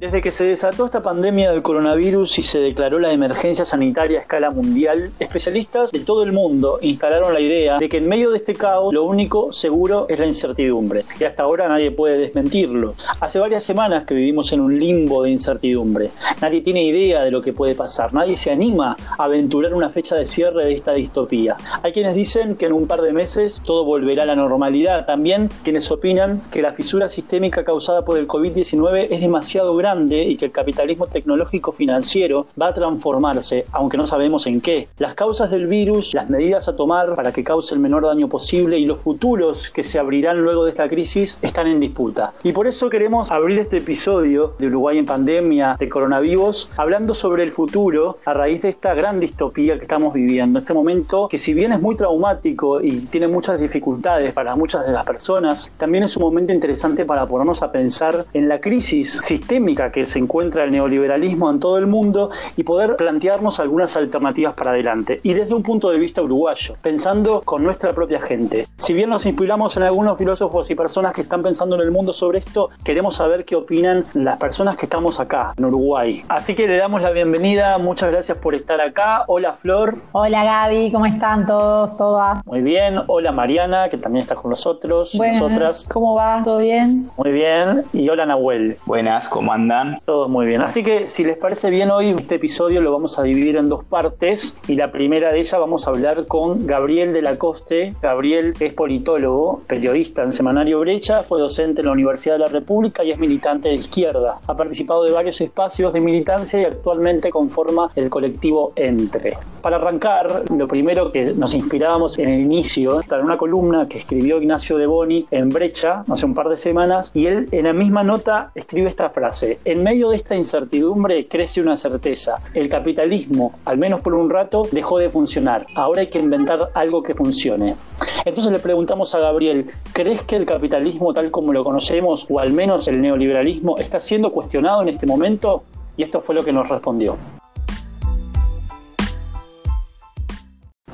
Desde que se desató esta pandemia del coronavirus y se declaró la emergencia sanitaria a escala mundial, especialistas de todo el mundo instalaron la idea de que en medio de este caos lo único seguro es la incertidumbre. Y hasta ahora nadie puede desmentirlo. Hace varias semanas que vivimos en un limbo de incertidumbre. Nadie tiene idea de lo que puede pasar. Nadie se anima a aventurar una fecha de cierre de esta distopía. Hay quienes dicen que en un par de meses todo volverá a la normalidad. También quienes opinan que la fisura sistémica causada por el COVID-19 es demasiado grande y que el capitalismo tecnológico financiero va a transformarse, aunque no sabemos en qué. Las causas del virus, las medidas a tomar para que cause el menor daño posible y los futuros que se abrirán luego de esta crisis están en disputa. Y por eso queremos abrir este episodio de Uruguay en pandemia de coronavirus hablando sobre el futuro a raíz de esta gran distopía que estamos viviendo. Este momento que si bien es muy traumático y tiene muchas dificultades para muchas de las personas, también es un momento interesante para ponernos a pensar en la crisis sistémica que se encuentra el neoliberalismo en todo el mundo y poder plantearnos algunas alternativas para adelante. Y desde un punto de vista uruguayo, pensando con nuestra propia gente. Si bien nos inspiramos en algunos filósofos y personas que están pensando en el mundo sobre esto, queremos saber qué opinan las personas que estamos acá, en Uruguay. Así que le damos la bienvenida, muchas gracias por estar acá. Hola Flor. Hola Gaby, ¿cómo están todos, todas? Muy bien. Hola Mariana, que también está con nosotros, nosotras. ¿Cómo va? ¿Todo bien? Muy bien. Y hola Nahuel. Buenas, ¿cómo andan? Todo muy bien. Así que si les parece bien hoy, este episodio lo vamos a dividir en dos partes y la primera de ellas vamos a hablar con Gabriel de la Coste. Gabriel es politólogo, periodista en Semanario Brecha, fue docente en la Universidad de la República y es militante de izquierda. Ha participado de varios espacios de militancia y actualmente conforma el colectivo Entre. Para arrancar, lo primero que nos inspirábamos en el inicio, en una columna que escribió Ignacio de Boni en Brecha hace un par de semanas y él en la misma nota escribe esta frase en medio de esta incertidumbre crece una certeza. El capitalismo, al menos por un rato, dejó de funcionar. Ahora hay que inventar algo que funcione. Entonces le preguntamos a Gabriel, ¿crees que el capitalismo tal como lo conocemos, o al menos el neoliberalismo, está siendo cuestionado en este momento? Y esto fue lo que nos respondió.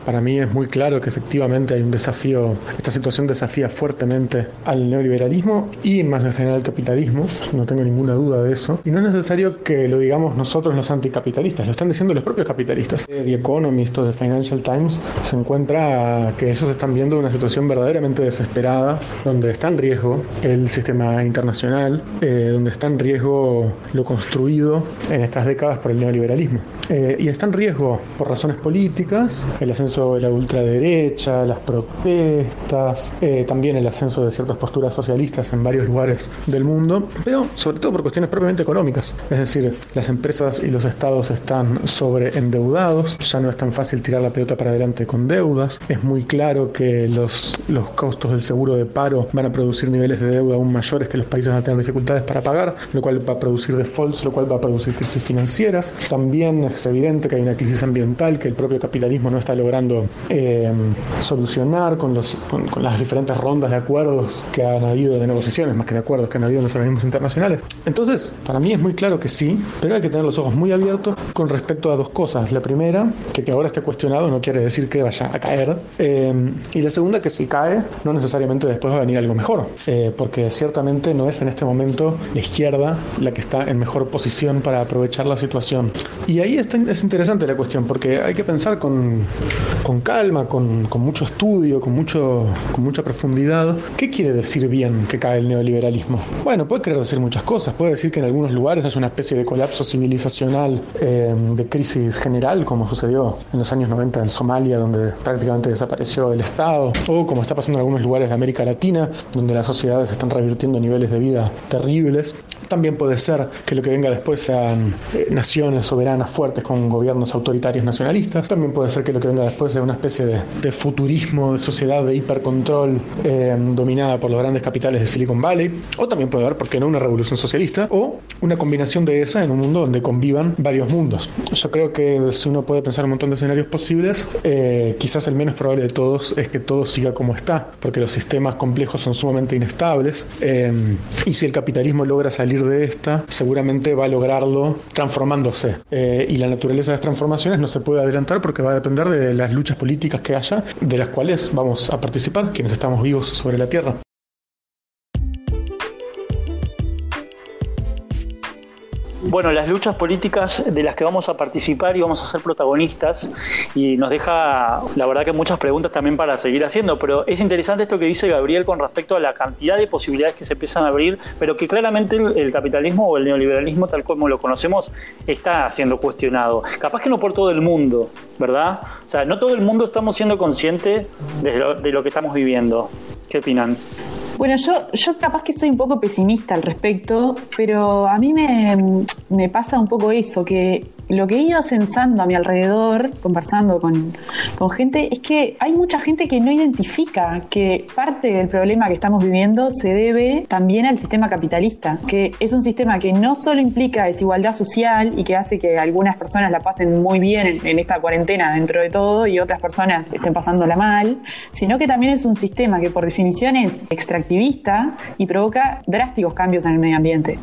Para mí es muy claro que efectivamente hay un desafío, esta situación desafía fuertemente al neoliberalismo y más en general al capitalismo, no tengo ninguna duda de eso. Y no es necesario que lo digamos nosotros los anticapitalistas, lo están diciendo los propios capitalistas. The Economist o The Financial Times se encuentra que ellos están viendo una situación verdaderamente desesperada, donde está en riesgo el sistema internacional, eh, donde está en riesgo lo construido en estas décadas por el neoliberalismo. Eh, y está en riesgo por razones políticas, el ascenso la ultraderecha, las protestas, eh, también el ascenso de ciertas posturas socialistas en varios lugares del mundo, pero sobre todo por cuestiones propiamente económicas. Es decir, las empresas y los estados están sobreendeudados, ya no es tan fácil tirar la pelota para adelante con deudas, es muy claro que los, los costos del seguro de paro van a producir niveles de deuda aún mayores que los países van a tener dificultades para pagar, lo cual va a producir defaults, lo cual va a producir crisis financieras. También es evidente que hay una crisis ambiental que el propio capitalismo no está logrando eh, solucionar con, los, con, las diferentes rondas de acuerdos que han habido, de negociaciones más que de acuerdos que han habido en los organismos internacionales. Entonces, para mí es muy claro que sí, pero hay que tener los ojos muy abiertos con respecto a dos cosas. La primera, que que ahora esté cuestionado no quiere decir que vaya a caer. Eh, y la segunda, que si cae, no necesariamente después va a venir algo mejor, eh, porque ciertamente no es en este momento la izquierda la que está en mejor posición para aprovechar la situación. Y ahí es interesante la cuestión, porque hay que pensar con, con calma, con, con, mucho estudio, con, mucho, con mucha profundidad. ¿Qué quiere decir bien que cae el neoliberalismo? Bueno, puede querer decir muchas cosas. Puede decir que en algunos lugares hay una especie de colapso civilizacional, eh, de crisis general, como sucedió en los años 90 en Somalia, donde prácticamente desapareció el Estado, o como está pasando en algunos lugares de América Latina, donde las sociedades están revirtiendo niveles de vida terribles. También puede ser que lo que venga después sean eh, naciones soberanas fuertes con gobiernos autoritarios nacionalistas. También puede ser que lo que venga después sea una especie de, futurismo, de sociedad de hipercontrol eh, dominada por los grandes capitales de Silicon Valley. O también puede haber, ¿por qué no?, una revolución socialista o una combinación de esa en un mundo donde convivan varios mundos. Yo creo que si uno puede pensar un montón de escenarios posibles, eh, quizás el menos probable de todos es que todo siga como está, porque los sistemas complejos son sumamente inestables. y si el capitalismo logra salir de esta, seguramente va a lograrlo transformándose. Eh, y la naturaleza de las transformaciones no se puede adelantar porque va a depender de las luchas políticas que haya, de las cuales vamos a participar quienes estamos vivos sobre la Tierra. Bueno, las luchas políticas de las que vamos a participar y vamos a ser protagonistas y nos deja, la verdad que muchas preguntas también para seguir haciendo, pero es interesante esto que dice Gabriel con respecto a la cantidad de posibilidades que se empiezan a abrir, pero que claramente el, capitalismo o el neoliberalismo tal como lo conocemos está siendo cuestionado. Capaz que no por todo el mundo, ¿verdad? O sea, no todo el mundo estamos siendo conscientes de lo, de lo que estamos viviendo. ¿Qué opinan? Bueno, yo, yo capaz que soy un poco pesimista al respecto, pero a mí me, me pasa un poco eso, que lo que he ido sensando a mi alrededor, conversando con, gente, es que hay mucha gente que no identifica que parte del problema que estamos viviendo se debe también al sistema capitalista, que es un sistema que no solo implica desigualdad social y que hace que algunas personas la pasen muy bien en, esta cuarentena dentro de todo y otras personas estén pasándola mal, sino que también es un sistema que por definición es extractivista y provoca drásticos cambios en el medio ambiente.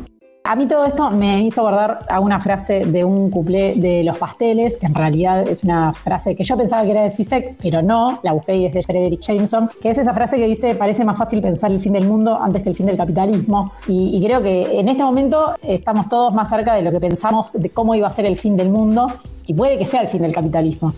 A mí todo esto me hizo guardar a una frase de un cuplé de Los Pasteles, que en realidad es una frase que yo pensaba que era de Zizek, pero no, la busqué y es de Frederick Jameson, que es esa frase que dice, parece más fácil pensar el fin del mundo antes que el fin del capitalismo. Y, y creo que en este momento estamos todos más cerca de lo que pensamos de cómo iba a ser el fin del mundo y puede que sea el fin del capitalismo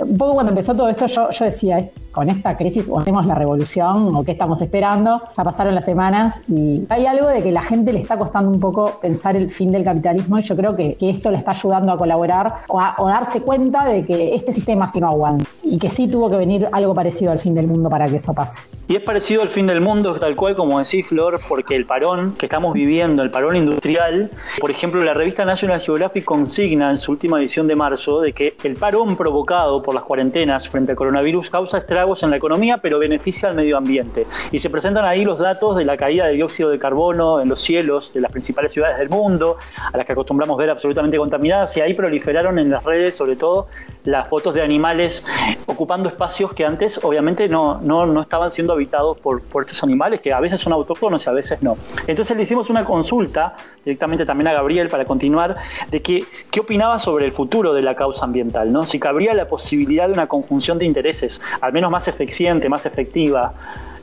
un poco cuando empezó todo esto, yo, yo decía, con esta crisis o hacemos la revolución o qué estamos esperando. Ya pasaron las semanas y hay algo de que la gente le está costando un poco pensar el fin del capitalismo y yo creo que, que esto le está ayudando a colaborar o a darse cuenta de que este sistema sí no aguanta y que sí tuvo que venir algo parecido al fin del mundo para que eso pase. Y es parecido al fin del mundo, tal cual como decís, Flor, porque el parón que estamos viviendo, el parón industrial, por ejemplo, la revista National Geographic consigna en su última edición de marzo de que el parón provocado por las cuarentenas frente al coronavirus causa estragos en la economía, pero beneficia al medio ambiente. Y se presentan ahí los datos de la caída de dióxido de carbono en los cielos de las principales ciudades del mundo, a las que acostumbramos ver absolutamente contaminadas, y ahí proliferaron en las redes, sobre todo, las fotos de animales ocupando espacios que antes obviamente no, no, no estaban siendo habitados por, por, estos animales, que a veces son autóctonos y a veces no. Entonces le hicimos una consulta directamente también a Gabriel para continuar, de que, qué opinaba sobre el futuro de la causa ambiental, ¿no? si cabría la posibilidad de una conjunción de intereses, al menos más eficiente, más efectiva,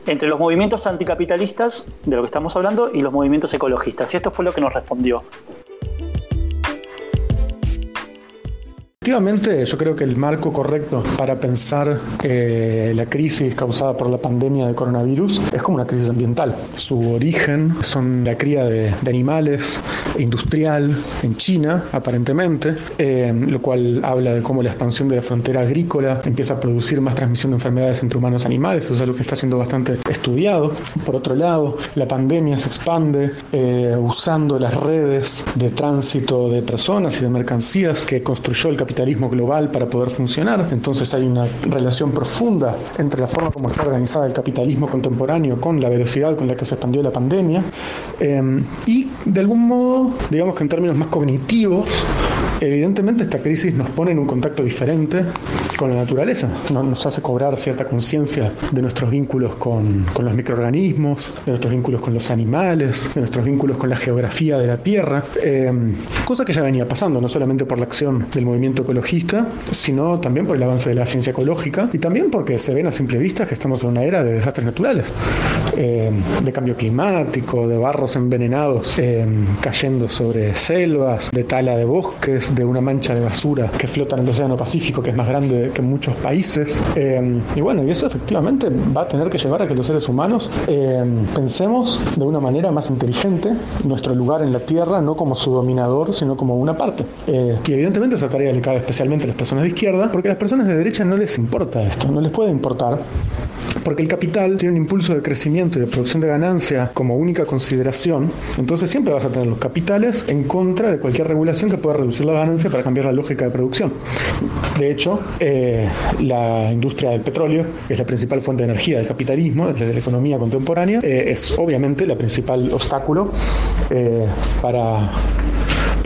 entre los movimientos anticapitalistas, de lo que estamos hablando, y los movimientos ecologistas. Y esto fue lo que nos respondió. Efectivamente, yo creo que el marco correcto para pensar eh, la crisis causada por la pandemia de coronavirus es como una crisis ambiental. Su origen son la cría de, animales industrial en China, aparentemente, eh, lo cual habla de cómo la expansión de la frontera agrícola empieza a producir más transmisión de enfermedades entre humanos y animales, eso es algo que está siendo bastante estudiado. Por otro lado, la pandemia se expande eh, usando las redes de tránsito de personas y de mercancías que construyó el capitalismo capitalismo global para poder funcionar. Entonces hay una relación profunda entre la forma como está organizada el capitalismo contemporáneo con la velocidad con la que se expandió la pandemia. Eh, y de algún modo, digamos que en términos más cognitivos, Evidentemente esta crisis nos pone en un contacto diferente con la naturaleza, nos hace cobrar cierta conciencia de nuestros vínculos con, con, los microorganismos, de nuestros vínculos con los animales, de nuestros vínculos con la geografía de la Tierra, eh, cosa que ya venía pasando, no solamente por la acción del movimiento ecologista, sino también por el avance de la ciencia ecológica y también porque se ven a simple vista que estamos en una era de desastres naturales, eh, de cambio climático, de barros envenenados eh, cayendo sobre selvas, de tala de bosques, de una mancha de basura que flota en el Océano Pacífico, que es más grande que muchos países. Eh, y bueno, y eso efectivamente va a tener que llevar a que los seres humanos eh, pensemos de una manera más inteligente nuestro lugar en la Tierra, no como su dominador, sino como una parte. Eh, y evidentemente esa tarea le cabe especialmente a las personas de izquierda, porque a las personas de derecha no les importa esto, no les puede importar porque el capital tiene un impulso de crecimiento y de producción de ganancia como única consideración, entonces siempre vas a tener los capitales en contra de cualquier regulación que pueda reducir la ganancia para cambiar la lógica de producción. De hecho, eh, la industria del petróleo, que es la principal fuente de energía del capitalismo, desde la economía contemporánea, eh, es obviamente la principal obstáculo eh, para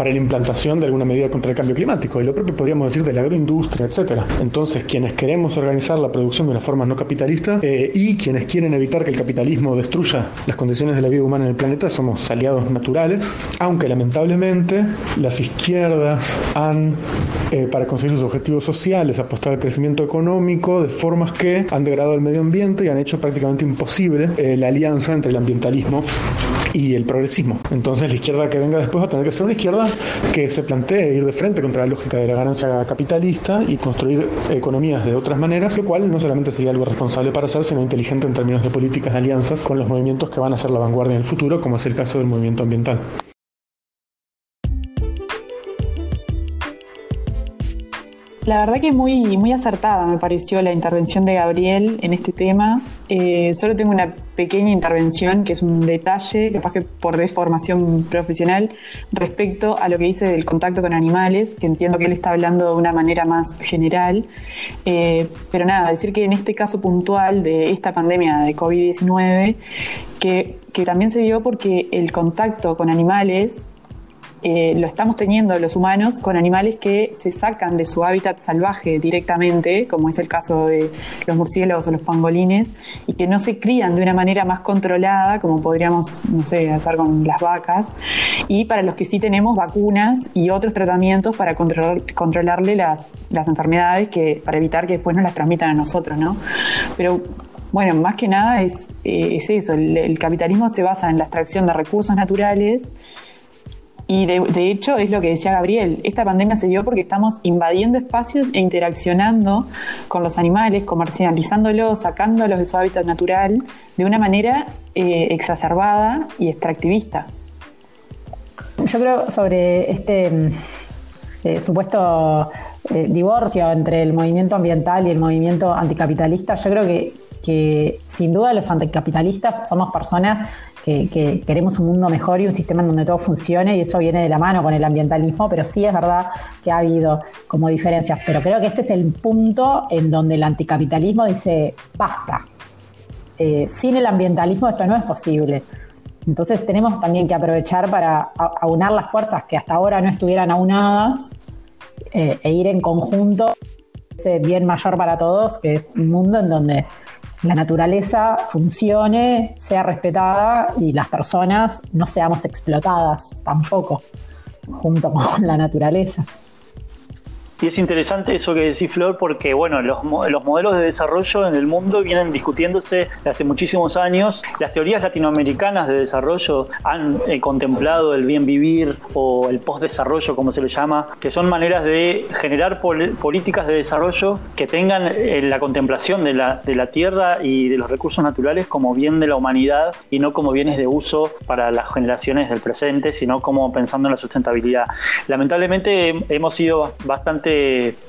para la implantación de alguna medida contra el cambio climático. Y lo propio podríamos decir de la agroindustria, etcétera. Entonces, quienes queremos organizar la producción de una forma no capitalista eh, y quienes quieren evitar que el capitalismo destruya las condiciones de la vida humana en el planeta somos aliados naturales, aunque lamentablemente las izquierdas han, eh, para conseguir sus objetivos sociales, apostado al crecimiento económico de formas que han degradado el medio ambiente y han hecho prácticamente imposible eh, la alianza entre el ambientalismo y el progresismo. Entonces la izquierda que venga después va a tener que ser una izquierda que se plantee ir de frente contra la lógica de la ganancia capitalista y construir economías de otras maneras, lo cual no solamente sería algo responsable para hacer, sino inteligente en términos de políticas de alianzas con los movimientos que van a ser la vanguardia en el futuro, como es el caso del movimiento ambiental. La verdad que muy, muy acertada me pareció la intervención de Gabriel en este tema. Eh, solo tengo una pequeña intervención que es un detalle, capaz que por deformación profesional, respecto a lo que dice del contacto con animales, que entiendo que él está hablando de una manera más general. Eh, pero nada, decir que en este caso puntual de esta pandemia de COVID-19, que, que también se dio porque el contacto con animales eh, lo estamos teniendo los humanos con animales que se sacan de su hábitat salvaje directamente, como es el caso de los murciélagos o los pangolines, y que no se crían de una manera más controlada, como podríamos, no sé, hacer con las vacas, y para los que sí tenemos vacunas y otros tratamientos para controlar, controlarle las, las enfermedades que, para evitar que después nos las transmitan a nosotros, ¿no? Pero bueno, más que nada es, eh, es eso, el, el capitalismo se basa en la extracción de recursos naturales y de, hecho es lo que decía Gabriel, esta pandemia se dio porque estamos invadiendo espacios e interaccionando con los animales, comercializándolos, sacándolos de su hábitat natural de una manera eh, exacerbada y extractivista. Yo creo sobre este mm, eh, supuesto eh, divorcio entre el movimiento ambiental y el movimiento anticapitalista, yo creo que, que sin duda los anticapitalistas somos personas que, queremos un mundo mejor y un sistema en donde todo funcione y eso viene de la mano con el ambientalismo, pero sí es verdad que ha habido como diferencias. Pero creo que este es el punto en donde el anticapitalismo dice, basta, eh, sin el ambientalismo esto no es posible. Entonces tenemos también que aprovechar para aunar las fuerzas que hasta ahora no estuvieran aunadas eh, e ir en conjunto ese bien mayor para todos, que es un mundo en donde la naturaleza funcione, sea respetada y las personas no seamos explotadas tampoco junto con la naturaleza. Y es interesante eso que decís, Flor, porque bueno, los, los modelos de desarrollo en el mundo vienen discutiéndose hace muchísimos años. Las teorías latinoamericanas de desarrollo han eh, contemplado el bien vivir o el post-desarrollo, como se le llama, que son maneras de generar políticas de desarrollo que tengan eh, la contemplación de la, de la tierra y de los recursos naturales como bien de la humanidad y no como bienes de uso para las generaciones del presente, sino como pensando en la sustentabilidad. Lamentablemente hemos sido bastante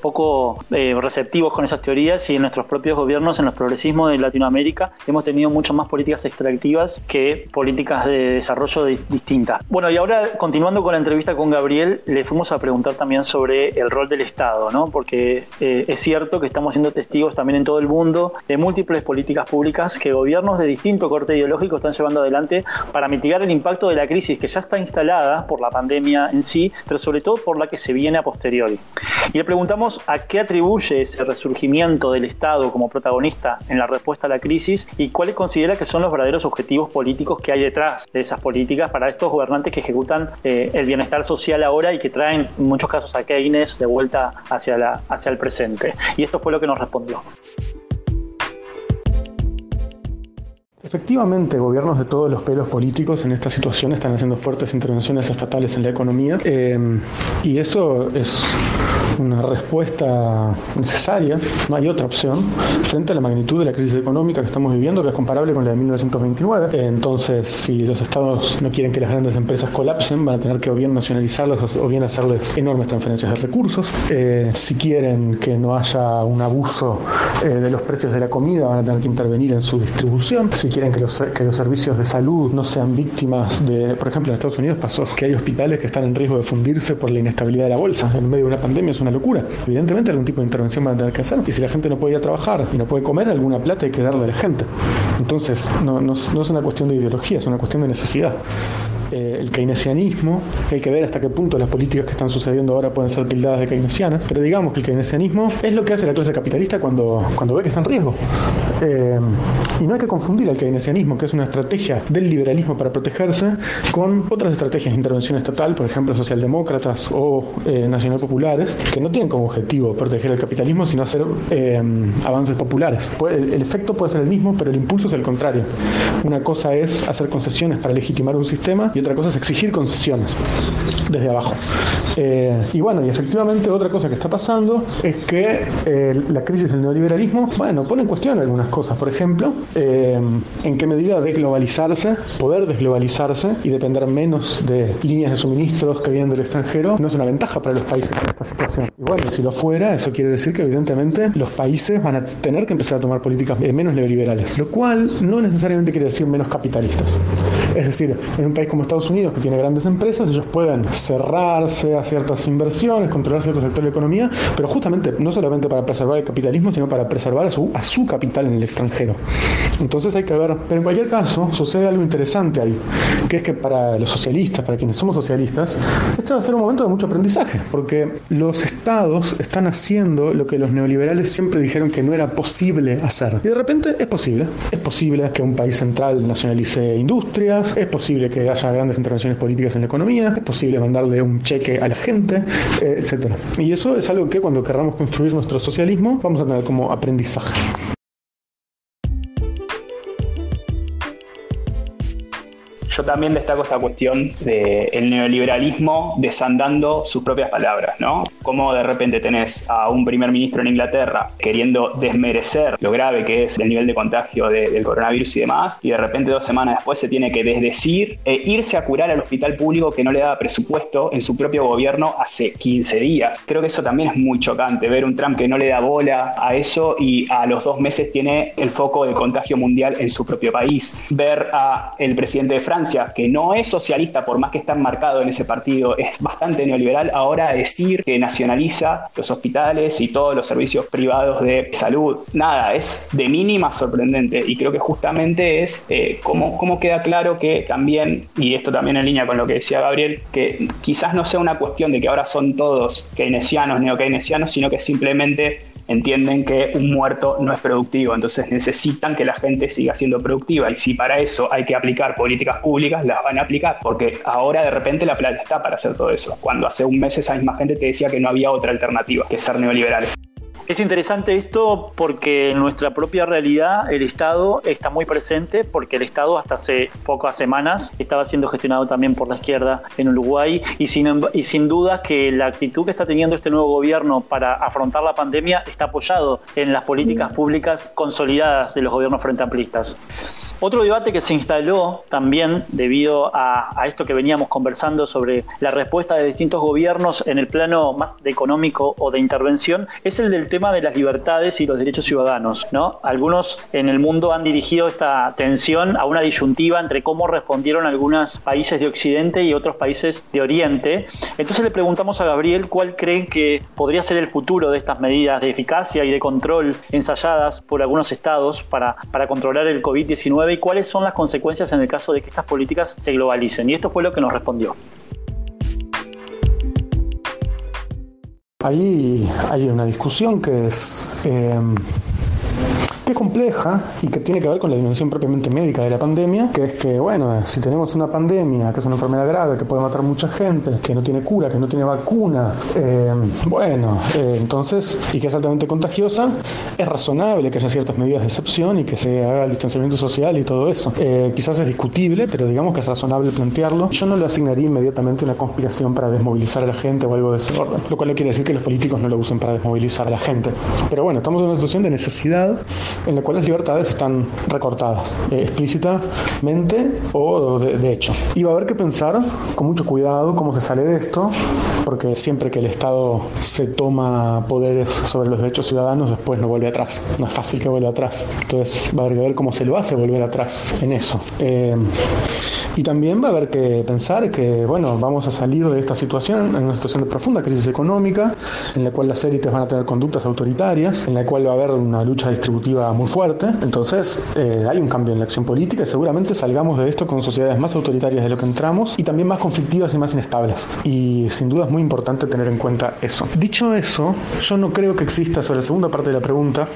poco eh, receptivos con esas teorías y en nuestros propios gobiernos, en los progresismos de Latinoamérica, hemos tenido mucho más políticas extractivas que políticas de desarrollo distintas. Bueno, y ahora continuando con la entrevista con Gabriel, le fuimos a preguntar también sobre el rol del Estado, ¿no? Porque eh, es cierto que estamos siendo testigos también en todo el mundo de múltiples políticas públicas que gobiernos de distinto corte ideológico están llevando adelante para mitigar el impacto de la crisis que ya está instalada por la pandemia en sí, pero sobre todo por la que se viene a posteriori. Y le preguntamos a qué atribuye ese resurgimiento del Estado como protagonista en la respuesta a la crisis y cuáles considera que son los verdaderos objetivos políticos que hay detrás de esas políticas para estos gobernantes que ejecutan eh, el bienestar social ahora y que traen en muchos casos a Keynes de vuelta hacia, la, hacia el presente. Y esto fue lo que nos respondió. Efectivamente, gobiernos de todos los pelos políticos en esta situación están haciendo fuertes intervenciones estatales en la economía eh, y eso es una respuesta necesaria, no hay otra opción, frente a la magnitud de la crisis económica que estamos viviendo, que es comparable con la de 1929. Entonces, si los estados no quieren que las grandes empresas colapsen, van a tener que o bien nacionalizarlas o bien hacerles enormes transferencias de recursos. Eh, si quieren que no haya un abuso eh, de los precios de la comida, van a tener que intervenir en su distribución. Si quieren que los, que los servicios de salud no sean víctimas de, por ejemplo, en Estados Unidos pasó que hay hospitales que están en riesgo de fundirse por la inestabilidad de la bolsa en medio de una pandemia una locura. Evidentemente algún tipo de intervención van a tener que hacer. Y si la gente no puede ir a trabajar y no puede comer, alguna plata hay que darle a la gente. Entonces, no, no, no es una cuestión de ideología, es una cuestión de necesidad. Eh, el keynesianismo, que hay que ver hasta qué punto las políticas que están sucediendo ahora pueden ser tildadas de keynesianas, pero digamos que el keynesianismo es lo que hace la clase capitalista cuando, cuando ve que está en riesgo. Eh, y no hay que confundir el keynesianismo, que es una estrategia del liberalismo para protegerse, con otras estrategias de intervención estatal, por ejemplo, socialdemócratas o eh, nacional populares, que no tienen como objetivo proteger el capitalismo, sino hacer eh, avances populares. El, el efecto puede ser el mismo, pero el impulso es el contrario. Una cosa es hacer concesiones para legitimar un sistema y otra cosa es exigir concesiones desde abajo. Eh, y bueno, y efectivamente otra cosa que está pasando es que eh, la crisis del neoliberalismo, bueno, pone en cuestión algunas cosas. Por ejemplo, eh, en qué medida desglobalizarse, poder desglobalizarse y depender menos de líneas de suministros que vienen del extranjero no es una ventaja para los países en esta situación. Y bueno, si lo fuera, eso quiere decir que evidentemente los países van a tener que empezar a tomar políticas menos neoliberales, lo cual no necesariamente quiere decir menos capitalistas. Es decir, en un país como Estados Unidos, que tiene grandes empresas, ellos pueden cerrarse a ciertas inversiones, controlar ciertos sectores de la economía, pero justamente no solamente para preservar el capitalismo, sino para preservar a su, a su capital en el extranjero. Entonces hay que ver, pero en cualquier caso sucede algo interesante ahí, que es que para los socialistas, para quienes somos socialistas, esto va a ser un momento de mucho aprendizaje, porque los estados están haciendo lo que los neoliberales siempre dijeron que no era posible hacer. Y de repente es posible. Es posible que un país central nacionalice industrias, es posible que haya grandes intervenciones políticas en la economía, es posible mandarle un cheque a la gente, eh, etc. Y eso es algo que cuando querramos construir nuestro socialismo vamos a tener como aprendizaje. Yo también destaco esta cuestión del neoliberalismo desandando sus propias palabras, ¿no? Como de repente tenés a un primer ministro en Inglaterra queriendo desmerecer lo grave que es el nivel de contagio del coronavirus y demás, y de repente dos semanas después se tiene que desdecir e irse a curar al hospital público que no le daba presupuesto en su propio gobierno hace 15 días. Creo que eso también es muy chocante, ver un Trump que no le da bola a eso y a los dos meses tiene el foco del contagio mundial en su propio país. Ver a el presidente de Francia que no es socialista por más que está marcado en ese partido, es bastante neoliberal, ahora decir que nacionaliza los hospitales y todos los servicios privados de salud, nada, es de mínima sorprendente. Y creo que justamente es eh, cómo, cómo queda claro que también, y esto también en línea con lo que decía Gabriel, que quizás no sea una cuestión de que ahora son todos keynesianos, neo-keynesianos, sino que simplemente entienden que un muerto no es productivo, entonces necesitan que la gente siga siendo productiva y si para eso hay que aplicar políticas públicas, las van a aplicar, porque ahora de repente la plata está para hacer todo eso, cuando hace un mes esa misma gente te decía que no había otra alternativa que ser neoliberales. Es interesante esto porque en nuestra propia realidad el Estado está muy presente porque el Estado hasta hace pocas semanas estaba siendo gestionado también por la izquierda en Uruguay y sin, y sin duda que la actitud que está teniendo este nuevo gobierno para afrontar la pandemia está apoyado en las políticas públicas consolidadas de los gobiernos frente amplistas. Otro debate que se instaló también debido a, esto que veníamos conversando sobre la respuesta de distintos gobiernos en el plano más económico o de intervención es el del tema de las libertades y los derechos ciudadanos. ¿no? Algunos en el mundo han dirigido esta atención a una disyuntiva entre cómo respondieron algunos países de Occidente y otros países de Oriente. Entonces le preguntamos a Gabriel cuál cree que podría ser el futuro de estas medidas de eficacia y de control ensayadas por algunos estados para, para controlar el COVID-19 y cuáles son las consecuencias en el caso de que estas políticas se globalicen. Y esto fue lo que nos respondió. Ahí hay una discusión que es eh, es compleja y que tiene que ver con la dimensión propiamente médica de la pandemia, que es que, bueno, si tenemos una pandemia, que es una enfermedad grave, que puede matar mucha gente, que no tiene cura, que no tiene vacuna, eh, bueno, eh, entonces, y que es altamente contagiosa, es razonable que haya ciertas medidas de excepción y que se haga el distanciamiento social y todo eso. Eh, quizás es discutible, pero digamos que es razonable plantearlo. Yo no le asignaría inmediatamente una conspiración para desmovilizar a la gente o algo de ese orden, lo cual no quiere decir que los políticos no lo usen para desmovilizar a la gente. Pero bueno, estamos en una situación de necesidad en la cual las libertades están recortadas, eh, explícitamente o de, de, hecho. Y va a haber que pensar con mucho cuidado cómo se sale de esto, porque siempre que el Estado se toma poderes sobre los derechos ciudadanos, después no vuelve atrás. No es fácil que vuelva atrás. Entonces va a haber que ver cómo se lo hace volver atrás en eso. Eh, y también va a haber que pensar que, bueno, vamos a salir de esta situación en una situación de profunda crisis económica, en la cual las élites van a tener conductas autoritarias, en la cual va a haber una lucha distributiva muy fuerte. Entonces, eh, hay un cambio en la acción política y seguramente salgamos de esto con sociedades más autoritarias de lo que entramos y también más conflictivas y más inestables. Y sin duda es muy importante tener en cuenta eso. Dicho eso, yo no creo que exista, sobre la segunda parte de la pregunta,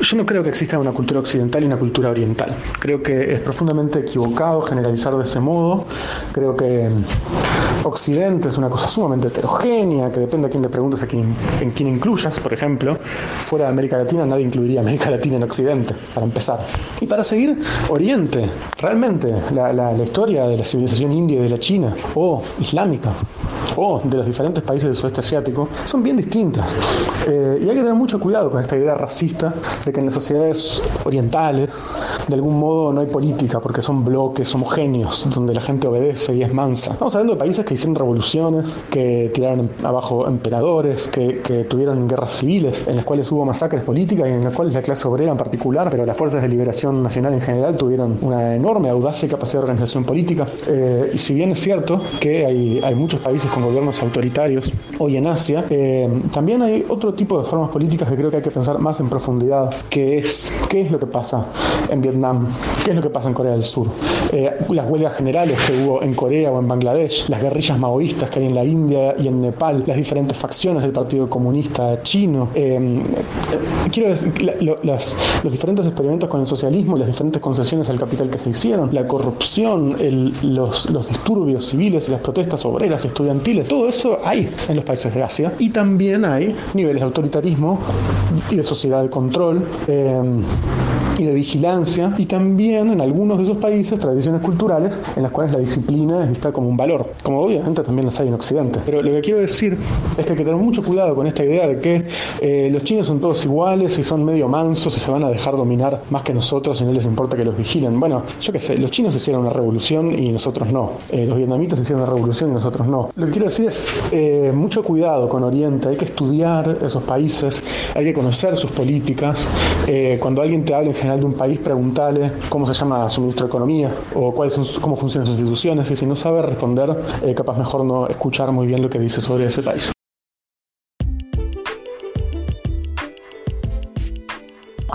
yo no creo que exista una cultura occidental y una cultura oriental. Creo que es profundamente equivocado generalizar de ese modo. Creo que Occidente es una cosa sumamente heterogénea, que depende a quién le preguntes, a quién, en quién incluyas. Por ejemplo, fuera de América Latina nadie incluiría América Latina en Occidente, para empezar. Y para seguir, Oriente, realmente, la, la historia de la civilización india y de la China, o islámica, o de los diferentes países del sudeste asiático, son bien distintas. Eh, y hay que tener mucho cuidado con esta idea racista de que en las sociedades orientales, de algún modo, no hay política, porque son bloques homogéneos, donde la gente obedece y es mansa. Estamos hablando de países que hicieron revoluciones, que tiraron abajo emperadores, que, que tuvieron guerras civiles, en las cuales hubo masacres políticas y en las cuales la clase obrera en particular, pero las fuerzas de liberación nacional en general tuvieron una enorme audacia y capacidad de organización política. Eh, y si bien es cierto que hay, hay muchos países con gobiernos autoritarios hoy en Asia, eh, también hay otro tipo de formas políticas que creo que hay que pensar más en profundidad, que es qué es lo que pasa en Vietnam, qué es lo que pasa en Corea del Sur, eh, las huelgas generales que hubo en Corea o en Bangladesh, las guerrillas maoístas que hay en la India y en Nepal, las diferentes facciones del Partido Comunista Chino. Eh, quiero decir, los diferentes experimentos con el socialismo, las diferentes concesiones al capital que se hicieron, la corrupción, los, los disturbios civiles y las protestas obreras estudiantiles, todo eso hay en los países de Asia y también hay niveles de autoritarismo y de sociedad de control. Eh, y de vigilancia y también en algunos de esos países tradiciones culturales en las cuales la disciplina es vista como un valor, como obviamente también las hay en Occidente. Pero lo que quiero decir es que hay que tener mucho cuidado con esta idea de que eh, los chinos son todos iguales y son medio mansos y se van a dejar dominar más que nosotros y no les importa que los vigilen. Bueno, yo qué sé, los chinos hicieron una revolución y nosotros no. Eh, los vietnamitas hicieron una revolución y nosotros no. Lo que quiero decir es eh, mucho cuidado con Oriente, hay que estudiar esos países, hay que conocer sus políticas. cuando alguien te habla en general de un país, preguntarle cómo se llama su ministro de Economía o cuáles son, cómo funcionan sus instituciones y si no sabe responder, eh, capaz mejor no escuchar muy bien lo que dice sobre ese país.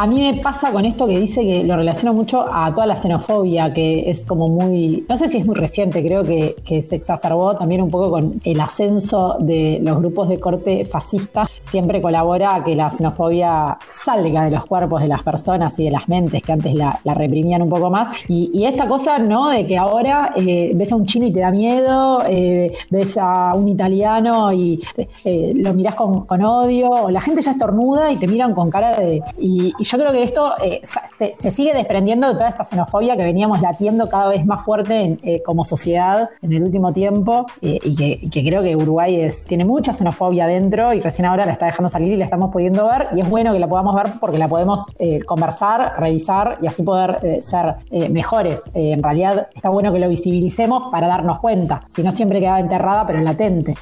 A mí me pasa con esto que dice que lo relaciono mucho a toda la xenofobia, que es como muy, no sé si es muy reciente, creo que, se exacerbó también un poco con el ascenso de los grupos de corte fascista. Siempre colabora a que la xenofobia salga de los cuerpos de las personas y de las mentes que antes la, reprimían un poco más. Y, y, esta cosa, ¿no? De que ahora eh, ves a un chino y te da miedo, eh, ves a un italiano y eh, lo mirás con, odio, o la gente ya estornuda y te miran con cara de... yo creo que esto eh, se, se, sigue desprendiendo de toda esta xenofobia que veníamos latiendo cada vez más fuerte en, eh, como sociedad en el último tiempo eh, y que, creo que Uruguay es, tiene mucha xenofobia dentro y recién ahora la está dejando salir y la estamos pudiendo ver y es bueno que la podamos ver porque la podemos eh, conversar, revisar y así poder ser mejores. en realidad está bueno que lo visibilicemos para darnos cuenta, si no siempre quedaba enterrada pero latente.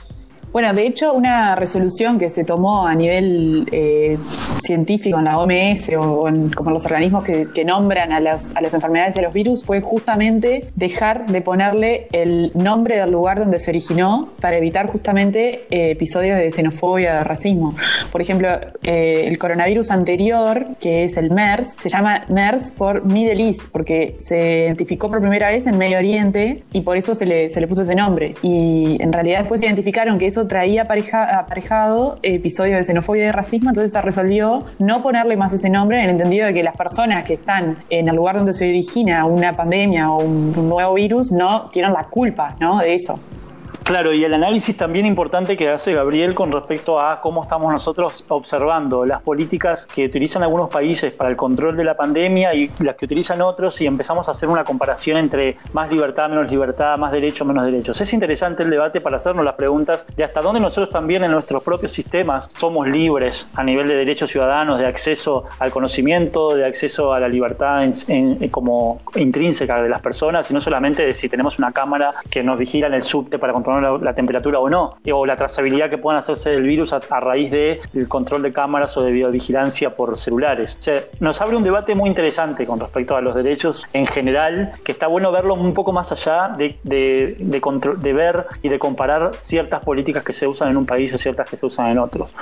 Bueno, de hecho, una resolución que se tomó a nivel eh, científico en la OMS o en como los organismos que, que nombran a, las, a las enfermedades y a los virus fue justamente dejar de ponerle el nombre del lugar donde se originó para evitar justamente eh, episodios de xenofobia, de racismo. Por ejemplo, eh, el coronavirus anterior, que es el MERS, se llama MERS por Middle East, porque se identificó por primera vez en Medio Oriente y por eso se le, se le puso ese nombre. Y en realidad después identificaron que eso traía apareja, aparejado episodios de xenofobia y racismo, entonces se resolvió no ponerle más ese nombre en el entendido de que las personas que están en el lugar donde se origina una pandemia o un, un nuevo virus no tienen la culpa ¿no? de eso. Claro, y el análisis también importante que hace Gabriel con respecto a cómo estamos nosotros observando las políticas que utilizan algunos países para el control de la pandemia y las que utilizan otros y empezamos a hacer una comparación entre más libertad, menos libertad, más derechos, menos derechos. Es interesante el debate para hacernos las preguntas de hasta dónde nosotros también en nuestros propios sistemas somos libres a nivel de derechos ciudadanos, de acceso al conocimiento, de acceso a la libertad en, en, como intrínseca de las personas y no solamente de si tenemos una cámara que nos vigila en el subte para controlar la, temperatura o no, o la trazabilidad que puedan hacerse del virus a, raíz del de control de cámaras o de videovigilancia por celulares. O sea, nos abre un debate muy interesante con respecto a los derechos en general, que está bueno verlo un poco más allá de, de, de, ver y de comparar ciertas políticas que se usan en un país y ciertas que se usan en otros.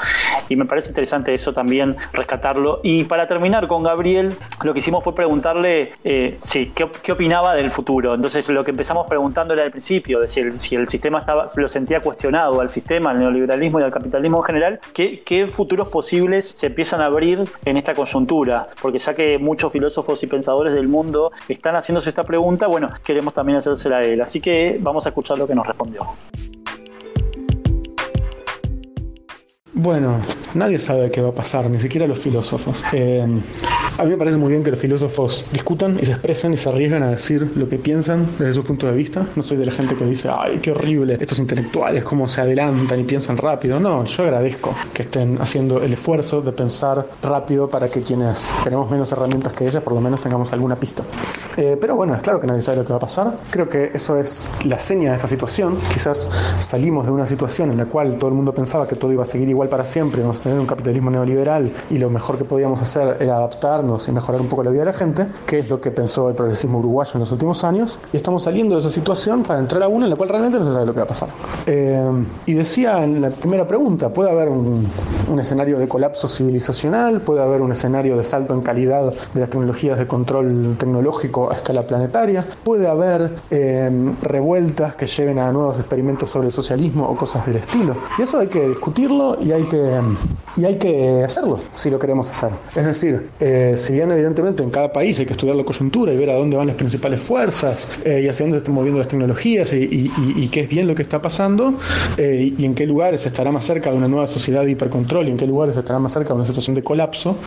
Y me parece interesante eso también, rescatarlo. Y para terminar con Gabriel, lo que hicimos fue preguntarle, eh, sí, ¿qué, ¿qué, opinaba del futuro. Entonces, lo que empezamos preguntándole al principio, de si el, si el sistema estaba, lo sentía cuestionado al sistema, al neoliberalismo y al capitalismo en general, ¿qué, ¿qué futuros posibles se empiezan a abrir en esta coyuntura? Porque ya que muchos filósofos y pensadores del mundo están haciéndose esta pregunta, bueno, queremos también hacérsela a él. Así que vamos a escuchar lo que nos respondió. Bueno, nadie sabe qué va a pasar, ni siquiera los filósofos. Eh, a mí me parece muy bien que los filósofos discutan y se expresen y se arriesgan a decir lo que piensan desde su punto de vista. No soy de la gente que dice, ay, qué horrible, estos intelectuales, cómo se adelantan y piensan rápido. No, yo agradezco que estén haciendo el esfuerzo de pensar rápido para que quienes tenemos menos herramientas que ellas, por lo menos tengamos alguna pista. Eh, pero bueno, es claro que nadie sabe lo que va a pasar. Creo que eso es la seña de esta situación. Quizás salimos de una situación en la cual todo el mundo pensaba que todo iba a seguir igual para siempre, vamos a tener un capitalismo neoliberal y lo mejor que podíamos hacer era adaptarnos y mejorar un poco la vida de la gente, que es lo que pensó el progresismo uruguayo en los últimos años, y estamos saliendo de esa situación para entrar a una en la cual realmente no se sabe lo que va a pasar. Eh, y decía en la primera pregunta, puede haber un, un escenario de colapso civilizacional, puede haber un escenario de salto en calidad de las tecnologías de control tecnológico a escala planetaria, puede haber eh, revueltas que lleven a nuevos experimentos sobre el socialismo o cosas del estilo. Y eso hay que discutirlo y hay que, y hay que hacerlo si lo queremos hacer. Es decir, eh, si bien evidentemente en cada país hay que estudiar la coyuntura y ver a dónde van las principales fuerzas eh, y hacia dónde están moviendo las tecnologías y, y, y, qué es bien lo que está pasando eh, y en qué lugares estará más cerca de una nueva sociedad de hipercontrol y en qué lugares estará más cerca de una situación de colapso.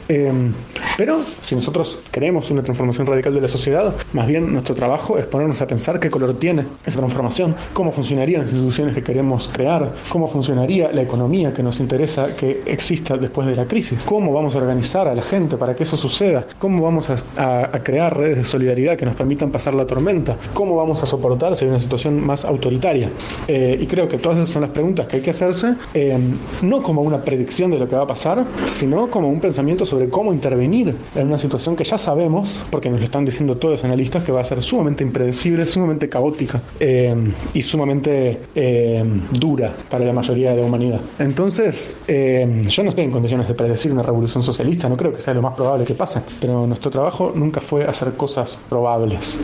pero si nosotros queremos una transformación radical de la sociedad, más bien nuestro trabajo es ponernos a pensar qué color tiene esa transformación, cómo funcionarían las instituciones que queremos crear, cómo funcionaría la economía que nos interesa que exista después de la crisis, cómo vamos a organizar a la gente para que eso suceda, cómo vamos a, a, a crear redes de solidaridad que nos permitan pasar la tormenta, cómo vamos a soportar si hay una situación más autoritaria. Eh, y creo que todas esas son las preguntas que hay que hacerse, eh, no como una predicción de lo que va a pasar, sino como un pensamiento sobre cómo intervenir en una situación que ya sabemos, porque nos lo están diciendo todos los analistas, que va a ser sumamente impredecible, sumamente caótica eh, y sumamente eh, dura para la mayoría de la humanidad. Entonces, eh, yo no estoy en condiciones de predecir una revolución socialista, no creo que sea lo más probable que pase, pero nuestro trabajo nunca fue hacer cosas probables.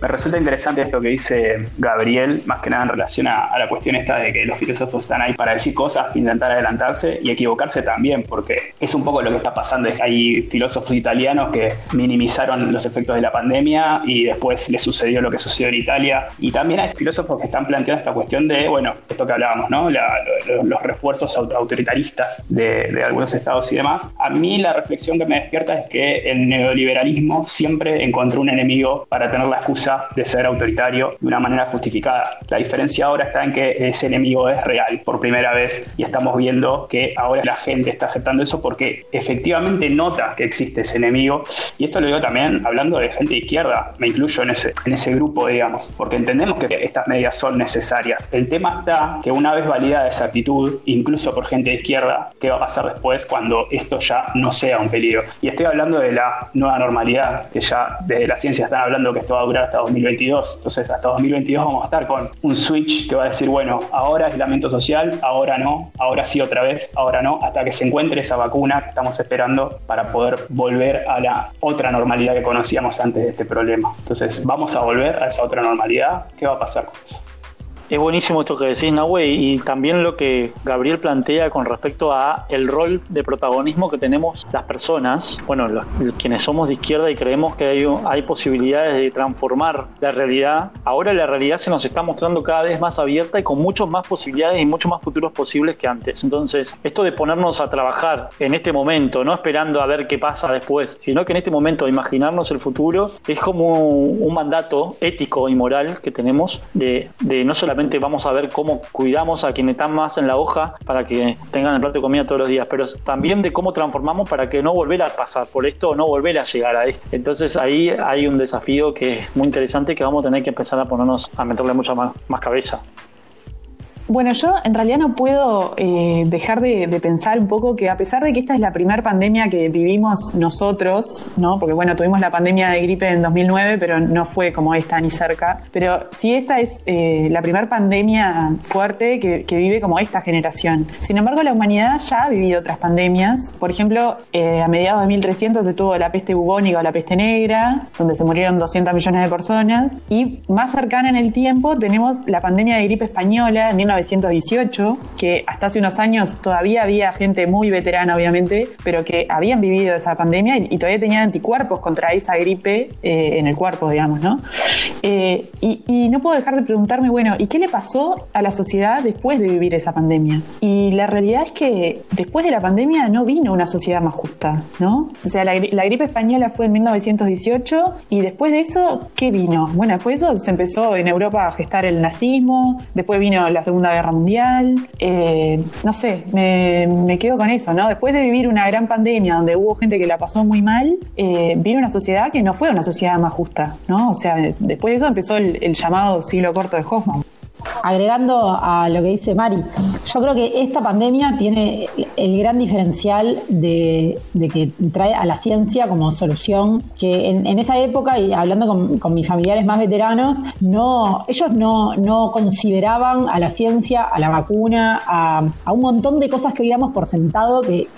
Me resulta interesante esto que dice Gabriel, más que nada en relación a, la cuestión esta de que los filósofos están ahí para decir cosas, intentar adelantarse y equivocarse también, porque es un poco lo que está pasando. Hay filósofos italianos que minimizaron los efectos de la pandemia y después les sucedió lo que sucedió en Italia. Y también hay filósofos que están planteando esta cuestión de, bueno, esto que hablábamos, ¿no? Los refuerzos autoritaristas de, de algunos estados y demás. A mí la reflexión que me despierta es que el neoliberalismo siempre encontró un enemigo para tener la excusa de ser autoritario de una manera justificada. La diferencia ahora está en que ese enemigo es real por primera vez y estamos viendo que ahora la gente está aceptando eso porque efectivamente nota que existe ese enemigo y esto lo digo también hablando de gente de izquierda, me incluyo en ese, en ese grupo, digamos, porque entendemos que estas medidas son necesarias. El tema está que una vez validada esa actitud, incluso por gente de izquierda, ¿qué va a pasar después cuando esto ya no sea un peligro? Y estoy hablando de la nueva normalidad, que ya desde la ciencia están hablando que esto va a durar hasta 2022. Entonces, hasta 2022 vamos a estar con un switch que va a decir, bueno, ahora aislamiento social, ahora no, ahora sí otra vez, ahora no, hasta que se encuentre esa vacuna que estamos esperando para poder volver a la otra normalidad que conocíamos antes de este problema. Entonces, vamos a volver a esa otra normalidad. ¿Qué va a pasar con eso? Es buenísimo esto que decís, Nahue, y también lo que Gabriel plantea con respecto a el rol de protagonismo que tenemos las personas, bueno, los, quienes somos de izquierda y creemos que hay, hay posibilidades de transformar la realidad. Ahora la realidad se nos está mostrando cada vez más abierta y con muchas más posibilidades y muchos más futuros posibles que antes. Entonces, esto de ponernos a trabajar en este momento, no esperando a ver qué pasa después, sino que en este momento imaginarnos el futuro, es como un mandato ético y moral que tenemos de, de no solamente vamos a ver cómo cuidamos a quienes están más en la hoja para que tengan el plato de comida todos los días, pero también de cómo transformamos para que no volver a pasar por esto no volver a llegar a esto. Entonces ahí hay un desafío que es muy interesante que vamos a tener que empezar a ponernos a meterle mucha más, más cabeza. Bueno, yo en realidad no puedo eh, dejar de, pensar un poco que a pesar de que esta es la primera pandemia que vivimos nosotros, ¿no? Porque bueno, tuvimos la pandemia de gripe en 2009, pero no fue como esta ni cerca. Pero sí esta es eh, la primera pandemia fuerte que, vive como esta generación. Sin embargo, la humanidad ya ha vivido otras pandemias. Por ejemplo, eh, a mediados de 1300 estuvo la peste bubónica o la peste negra, donde se murieron 200 millones de personas. Y más cercana en el tiempo tenemos la pandemia de gripe española en 1918, que hasta hace unos años todavía había gente muy veterana, obviamente, pero que habían vivido esa pandemia y, todavía tenían anticuerpos contra esa gripe eh, en el cuerpo, digamos, ¿no? Eh, y, y no puedo dejar de preguntarme, bueno, ¿y qué le pasó a la sociedad después de vivir esa pandemia? Y la realidad es que después de la pandemia no vino una sociedad más justa, ¿no? O sea, la, la gripe española fue en 1918 y después de eso, ¿qué vino? Bueno, después de eso se empezó en Europa a gestar el nazismo, después vino la Segunda Guerra Mundial, eh, no sé, me, quedo con eso, ¿no? Después de vivir una gran pandemia donde hubo gente que la pasó muy mal, eh, vino una sociedad que no fue una sociedad más justa, ¿no? O sea, después de eso empezó el, el llamado siglo corto de Hoffman. Agregando a lo que dice Mari, yo creo que esta pandemia tiene el gran diferencial de, que trae a la ciencia como solución, que en, esa época, y hablando con, mis familiares más veteranos, no, ellos no, no, consideraban a la ciencia, a la vacuna, a, un montón de cosas que hoy damos por sentado que,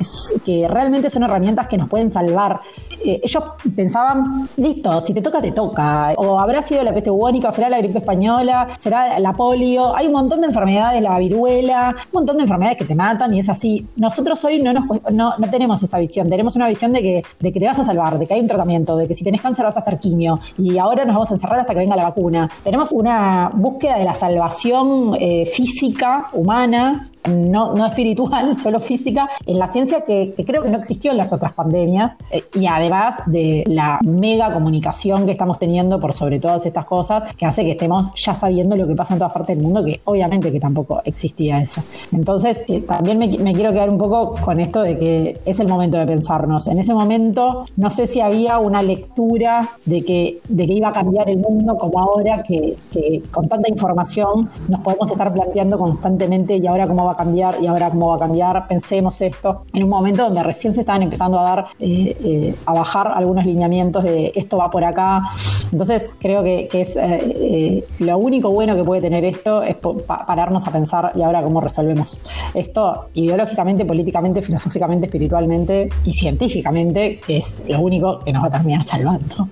que realmente son herramientas que nos pueden salvar. Eh, ellos pensaban, listo, si te toca, te toca. O habrá sido la peste bubónica, o será la gripe española, será la polio. Hay un montón de enfermedades, la viruela, un montón de enfermedades que te matan y es así. Nosotros hoy no, nos, no, no tenemos esa visión. Tenemos una visión de que, de que te vas a salvar, de que hay un tratamiento, de que si tenés cáncer vas a hacer quimio y ahora nos vamos a encerrar hasta que venga la vacuna. Tenemos una búsqueda de la salvación eh, física, humana, no, no espiritual, solo física, en la ciencia que, creo que no existió en las otras pandemias eh, y además de la mega comunicación que estamos teniendo por sobre todas estas cosas que hace que estemos ya sabiendo lo que pasa en todas partes del mundo, que obviamente que tampoco existía eso. Entonces, eh, también me, quiero quedar un poco con esto de que es el momento de pensarnos. En ese momento, no sé si había una lectura de que, de que iba a cambiar el mundo como ahora, que, que con tanta información nos podemos estar planteando constantemente y ahora cómo va a cambiar y ahora cómo va a cambiar. Pensemos esto en un momento donde recién se estaban empezando a dar, eh, eh, a bajar algunos lineamientos de esto va por acá. Entonces creo que, es eh, lo único bueno que puede tener esto es pararnos a pensar y ahora cómo resolvemos esto ideológicamente, políticamente, filosóficamente, espiritualmente y científicamente, que es lo único que nos va a terminar salvando.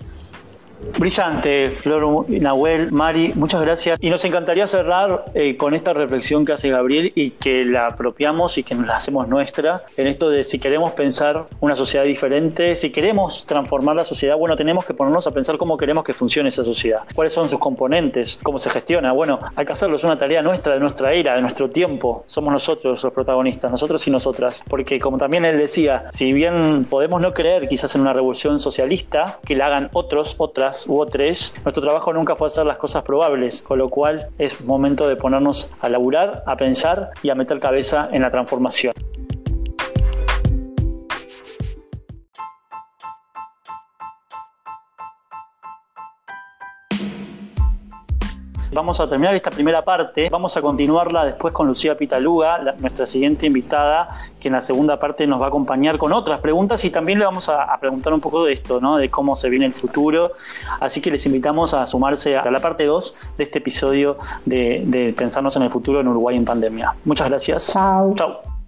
Brillante, Flor, Nahuel, Mari, muchas gracias. Y nos encantaría cerrar eh, con esta reflexión que hace Gabriel y que la apropiamos y que nos la hacemos nuestra en esto de si queremos pensar una sociedad diferente, si queremos transformar la sociedad, bueno, tenemos que ponernos a pensar cómo queremos que funcione esa sociedad, cuáles son sus componentes, cómo se gestiona. Bueno, hay que hacerlo, es una tarea nuestra, de nuestra era, de nuestro tiempo. Somos nosotros los protagonistas, nosotros y nosotras. Porque como también él decía, si bien podemos no creer quizás en una revolución socialista, que la hagan otros, otras, u tres, nuestro trabajo nunca fue hacer las cosas probables, con lo cual es momento de ponernos a laburar, a pensar y a meter cabeza en la transformación. Vamos a terminar esta primera parte. Vamos a continuarla después con Lucía Pitaluga, nuestra siguiente invitada, que en la segunda parte nos va a acompañar con otras preguntas y también le vamos a, preguntar un poco de esto, ¿no? de cómo se viene el futuro. Así que les invitamos a sumarse a la parte 2 de este episodio de, de Pensarnos en el futuro en Uruguay en pandemia. Muchas gracias. Chao. Chao.